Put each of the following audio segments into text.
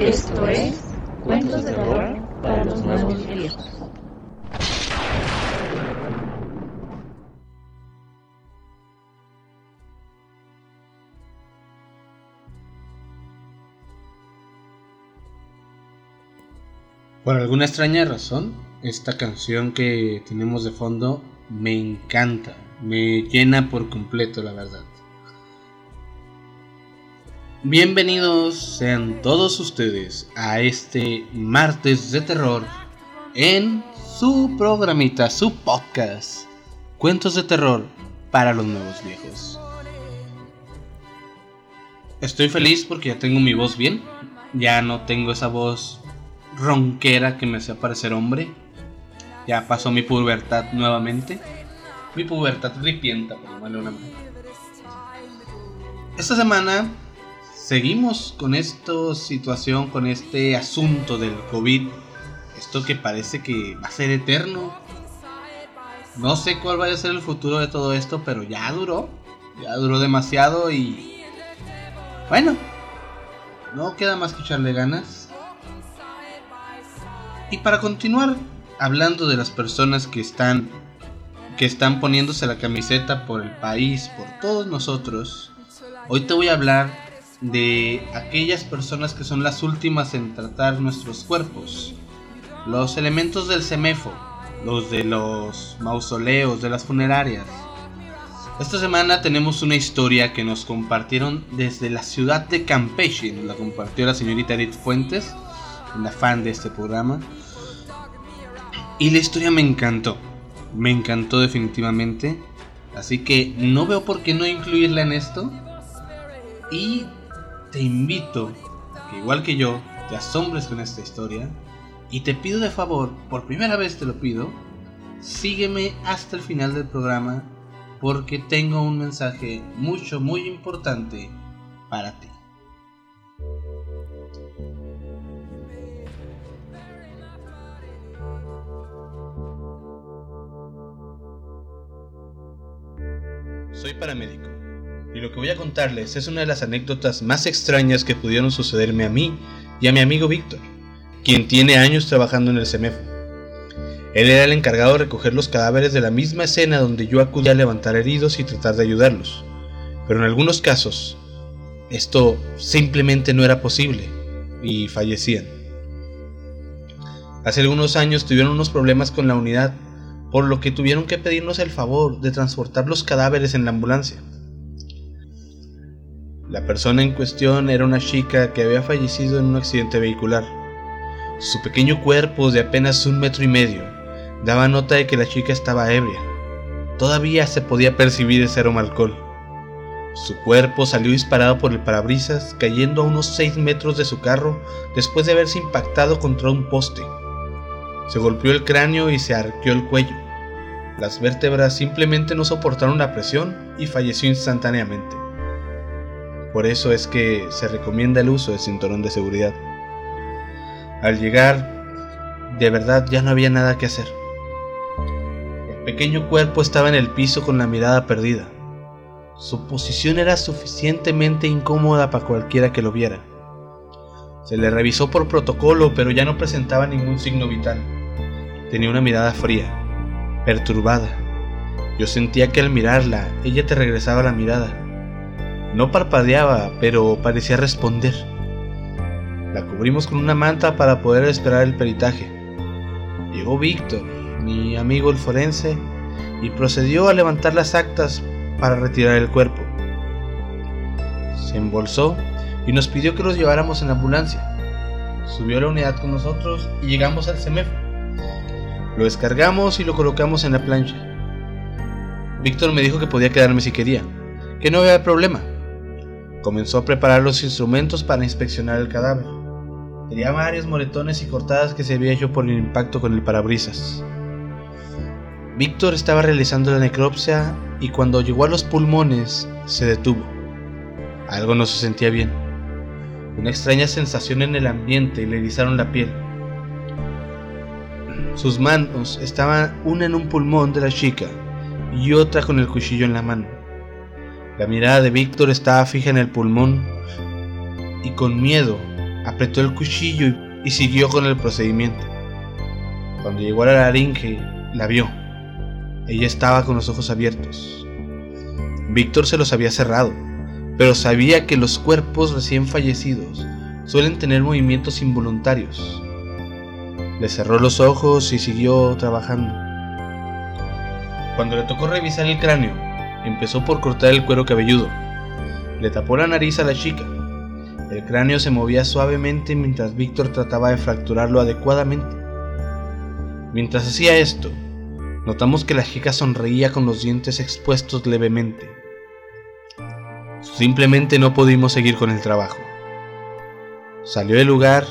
Esto es Cuentos de Terror para los Nuevos Viejos. Por alguna extraña razón, esta canción que tenemos de fondo me encanta, me llena por completo, la verdad. Bienvenidos sean todos ustedes a este martes de terror en su programita, su podcast, Cuentos de Terror para los Nuevos Viejos. Estoy feliz porque ya tengo mi voz bien, ya no tengo esa voz ronquera que me hacía parecer hombre, ya pasó mi pubertad nuevamente, mi pubertad ripienta, por llamarle una manera. Esta semana seguimos con esta situación, con este asunto del COVID. Esto que parece que va a ser eterno. No sé cuál vaya a ser el futuro de todo esto, pero ya duró. Ya duró demasiado y... Bueno, no queda más que echarle ganas. Y para continuar hablando de las personas que están que están poniéndose la camiseta por el país, por todos nosotros, hoy te voy a hablar de aquellas personas que son las últimas en tratar nuestros cuerpos. Los elementos del semefo, los de los mausoleos, de las funerarias. Esta semana tenemos una historia que nos compartieron desde la ciudad de Campeche, nos la compartió la señorita Edith Fuentes, la fan de este programa. Y la historia me encantó, me encantó definitivamente, así que no veo por qué no incluirla en esto. Y te invito que igual que yo te asombres con esta historia y te pido de favor, por primera vez te lo pido, sígueme hasta el final del programa porque tengo un mensaje mucho, muy importante para ti. Soy paramédico y lo que voy a contarles es una de las anécdotas más extrañas que pudieron sucederme a mí y a mi amigo Víctor, quien tiene años trabajando en el CEMEFO. Él era el encargado de recoger los cadáveres de la misma escena donde yo acudía a levantar heridos y tratar de ayudarlos. Pero en algunos casos, esto simplemente no era posible y fallecían. Hace algunos años tuvieron unos problemas con la unidad, por lo que tuvieron que pedirnos el favor de transportar los cadáveres en la ambulancia. La persona en cuestión era una chica que había fallecido en un accidente vehicular. Su pequeño cuerpo de apenas un metro y medio daba nota de que la chica estaba ebria. Todavía se podía percibir ese aroma alcohol. Su cuerpo salió disparado por el parabrisas, cayendo a unos 6 metros de su carro después de haberse impactado contra un poste. Se golpeó el cráneo y se arqueó el cuello. Las vértebras simplemente no soportaron la presión y falleció instantáneamente. Por eso es que se recomienda el uso de cinturón de seguridad. Al llegar, de verdad ya no había nada que hacer. El pequeño cuerpo estaba en el piso con la mirada perdida. Su posición era suficientemente incómoda para cualquiera que lo viera. Se le revisó por protocolo, pero ya no presentaba ningún signo vital. Tenía una mirada fría, perturbada. Yo sentía que al mirarla, ella te regresaba la mirada no parpadeaba, pero parecía responder. La cubrimos con una manta para poder esperar el peritaje. Llegó Víctor, mi amigo el forense, y procedió a levantar las actas para retirar el cuerpo. Se embolsó y nos pidió que los lleváramos en la ambulancia. Subió a la unidad con nosotros y llegamos al CEMEF. Lo descargamos y lo colocamos en la plancha. Víctor me dijo que podía quedarme si quería, que no había problema. Comenzó a preparar los instrumentos para inspeccionar el cadáver. Tenía varios moretones y cortadas que se había hecho por el impacto con el parabrisas. Víctor estaba realizando la necropsia y cuando llegó a los pulmones se detuvo. Algo no se sentía bien. Una extraña sensación en el ambiente le erizaron la piel. Sus manos estaban una en un pulmón de la chica y otra con el cuchillo en la mano. La mirada de Víctor estaba fija en el pulmón y con miedo apretó el cuchillo y siguió con el procedimiento. Cuando llegó a la laringe, la vio. Ella estaba con los ojos abiertos. Víctor se los había cerrado, pero sabía que los cuerpos recién fallecidos suelen tener movimientos involuntarios. Le cerró los ojos y siguió trabajando. Cuando le tocó revisar el cráneo, empezó por cortar el cuero cabelludo. Le tapó la nariz a la chica. El cráneo se movía suavemente mientras Víctor trataba de fracturarlo adecuadamente. Mientras hacía esto, notamos que la chica sonreía con los dientes expuestos levemente. Simplemente no pudimos seguir con el trabajo. Salió del lugar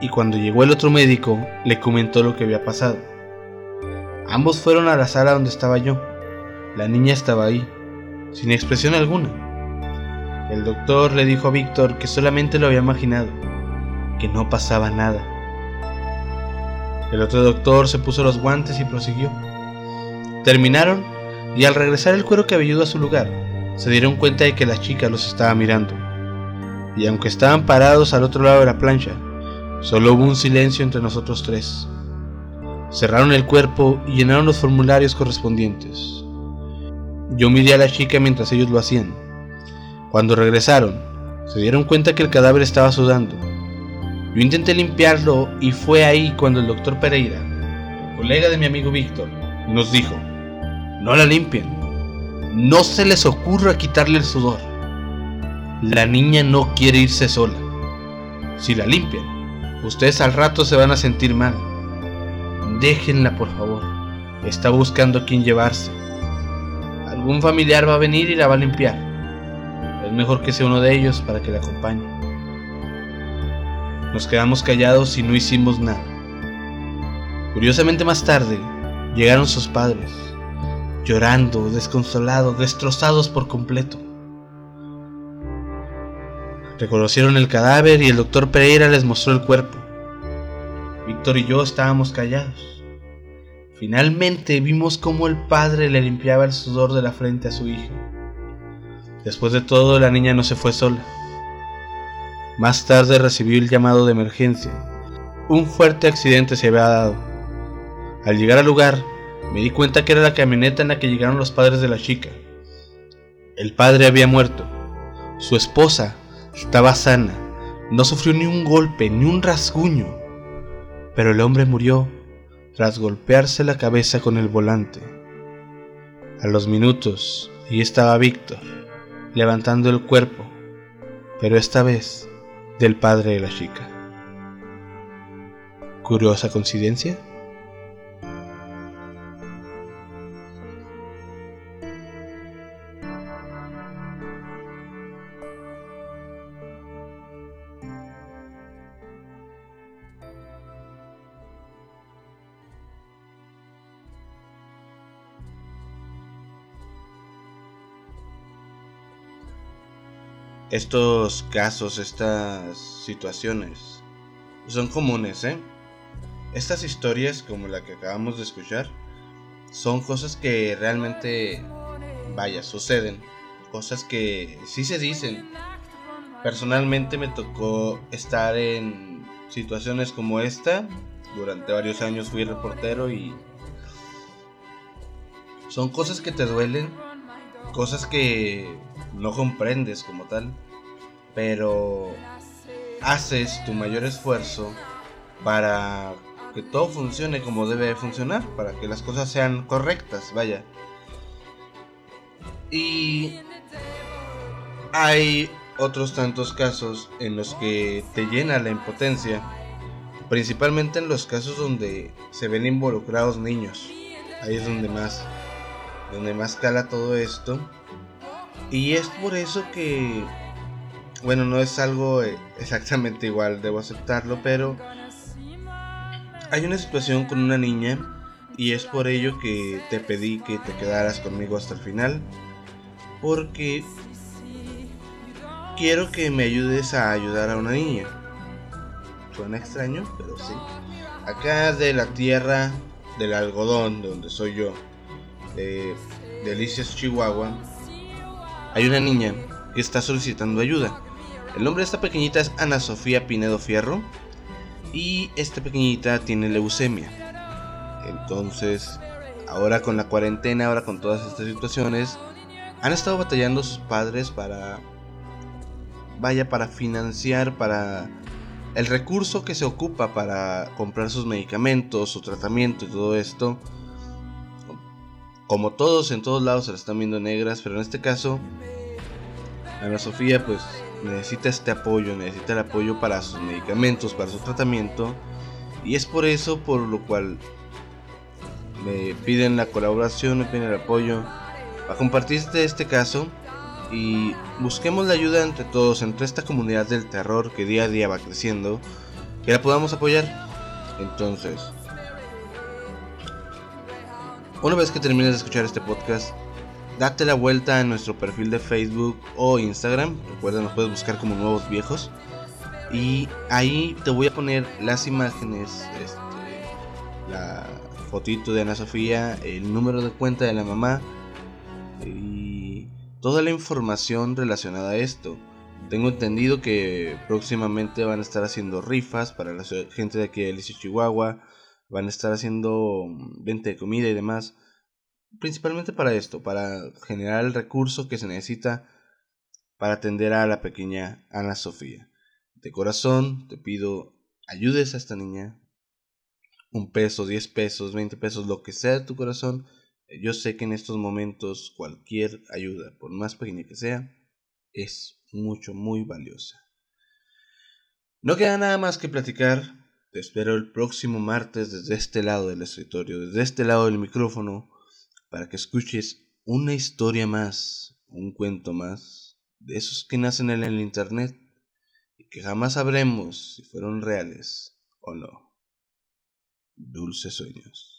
y cuando llegó el otro médico le comentó lo que había pasado. Ambos fueron a la sala donde estaba yo. La niña estaba ahí, sin expresión alguna. El doctor le dijo a Víctor que solamente lo había imaginado, que no pasaba nada. El otro doctor se puso los guantes y prosiguió. Terminaron y al regresar el cuero cabelludo a su lugar, se dieron cuenta de que la chica los estaba mirando. Y aunque estaban parados al otro lado de la plancha, solo hubo un silencio entre nosotros tres. Cerraron el cuerpo y llenaron los formularios correspondientes. Yo miré a la chica mientras ellos lo hacían. Cuando regresaron, se dieron cuenta que el cadáver estaba sudando. Yo intenté limpiarlo y fue ahí cuando el doctor Pereira, colega de mi amigo Víctor, nos dijo, no la limpien, no se les ocurra quitarle el sudor. La niña no quiere irse sola. Si la limpian, ustedes al rato se van a sentir mal. Déjenla, por favor. Está buscando a quien llevarse. Algún familiar va a venir y la va a limpiar. Es mejor que sea uno de ellos para que la acompañe. Nos quedamos callados y no hicimos nada. Curiosamente más tarde, llegaron sus padres llorando, desconsolados, destrozados por completo. Reconocieron el cadáver y el doctor Pereira les mostró el cuerpo. Víctor y yo estábamos callados. Finalmente vimos cómo el padre le limpiaba el sudor de la frente a su hija. Después de todo, la niña no se fue sola. Más tarde recibió el llamado de emergencia. Un fuerte accidente se había dado. Al llegar al lugar, me di cuenta que era la camioneta en la que llegaron los padres de la chica. El padre había muerto. Su esposa estaba sana. No sufrió ni un golpe, ni un rasguño. Pero el hombre murió tras golpearse la cabeza con el volante. A los minutos, ahí estaba Víctor, levantando el cuerpo, pero esta vez del padre de la chica. ¿Curiosa coincidencia? Estos casos, estas situaciones son comunes, ¿eh? Estas historias, como la que acabamos de escuchar, son cosas que realmente, vaya, suceden. Cosas que sí se dicen. Personalmente me tocó estar en situaciones como esta. Durante varios años fui reportero y son cosas que te duelen, cosas que no comprendes como tal, pero haces tu mayor esfuerzo para que todo funcione como debe funcionar, para que las cosas sean correctas, vaya. Y hay otros tantos casos en los que te llena la impotencia, principalmente en los casos donde se ven involucrados niños. Ahí es donde más donde más cala todo esto y es por eso que, bueno, no es algo eh, exactamente igual, debo aceptarlo, pero hay una situación con una niña y es por ello que te pedí que te quedaras conmigo hasta el final, porque quiero que me ayudes a ayudar a una niña. Suena extraño, pero sí. Acá de la tierra del algodón, donde soy yo, de Delicias, Chihuahua, hay una niña que está solicitando ayuda. El nombre de esta pequeñita es Ana Sofía Pinedo Fierro y esta pequeñita tiene leucemia. Entonces, ahora con la cuarentena, ahora con todas estas situaciones, han estado batallando sus padres para vaya para financiar para el recurso que se ocupa para comprar sus medicamentos, su tratamiento y todo esto. Como todos en todos lados se la están viendo negras, pero en este caso Ana Sofía pues necesita este apoyo, necesita el apoyo para sus medicamentos, para su tratamiento. Y es por eso por lo cual me piden la colaboración, me piden el apoyo para compartirte este caso y busquemos la ayuda entre todos, entre esta comunidad del terror que día a día va creciendo, que la podamos apoyar. Entonces, una vez que termines de escuchar este podcast, date la vuelta a nuestro perfil de Facebook o Instagram. Recuerda, nos puedes buscar como Nuevos Viejos. Y ahí te voy a poner las imágenes, este, la fotito de Ana Sofía, el número de cuenta de la mamá y toda la información relacionada a esto. Tengo entendido que próximamente van a estar haciendo rifas para la gente de aquí de Alicia Chihuahua. Van a estar haciendo mm, venta de comida y demás principalmente para esto, para generar el recurso que se necesita para atender a la pequeña Ana Sofía. De corazón te pido ayudes a esta niña. Un peso, diez pesos, veinte pesos, lo que sea de tu corazón. Yo sé que en estos momentos cualquier ayuda, por más pequeña que sea, es mucho, muy valiosa. No queda nada más que platicar. Te espero el próximo martes desde este lado del escritorio, desde este lado del micrófono para que escuches una historia más, un cuento más, de esos que nacen en el Internet y que jamás sabremos si fueron reales o no. Dulces sueños.